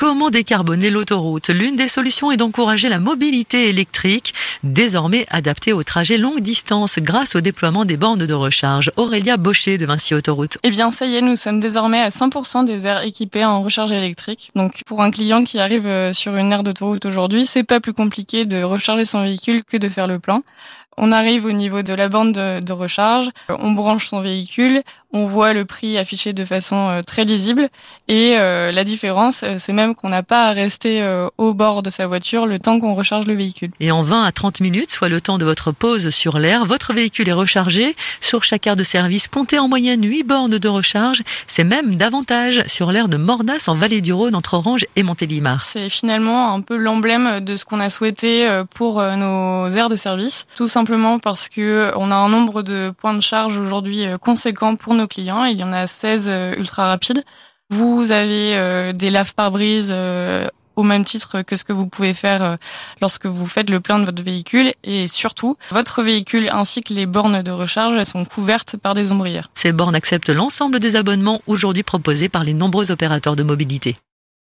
Comment décarboner l'autoroute? L'une des solutions est d'encourager la mobilité électrique, désormais adaptée aux trajets longue distance grâce au déploiement des bornes de recharge. Aurélia Baucher de Vinci Autoroute. Eh bien, ça y est, nous sommes désormais à 100% des aires équipées en recharge électrique. Donc, pour un client qui arrive euh, sur une aire d'autoroute aujourd'hui, c'est pas plus compliqué de recharger son véhicule que de faire le plein. On arrive au niveau de la bande de, recharge, on branche son véhicule, on voit le prix affiché de façon euh, très lisible et euh, la différence, euh, c'est même qu'on n'a pas à rester au bord de sa voiture le temps qu'on recharge le véhicule. Et en 20 à 30 minutes, soit le temps de votre pause sur l'air, votre véhicule est rechargé. Sur chaque aire de service, comptez en moyenne 8 bornes de recharge. C'est même davantage sur l'aire de Mordas en Vallée du Rhône entre Orange et Montélimar. C'est finalement un peu l'emblème de ce qu'on a souhaité pour nos aires de service. Tout simplement parce que on a un nombre de points de charge aujourd'hui conséquent pour nos clients. Il y en a 16 euh, ultra rapides. Vous avez euh, des laves par brise euh, au même titre que ce que vous pouvez faire lorsque vous faites le plein de votre véhicule et surtout votre véhicule ainsi que les bornes de recharge sont couvertes par des ombrières. Ces bornes acceptent l'ensemble des abonnements aujourd'hui proposés par les nombreux opérateurs de mobilité.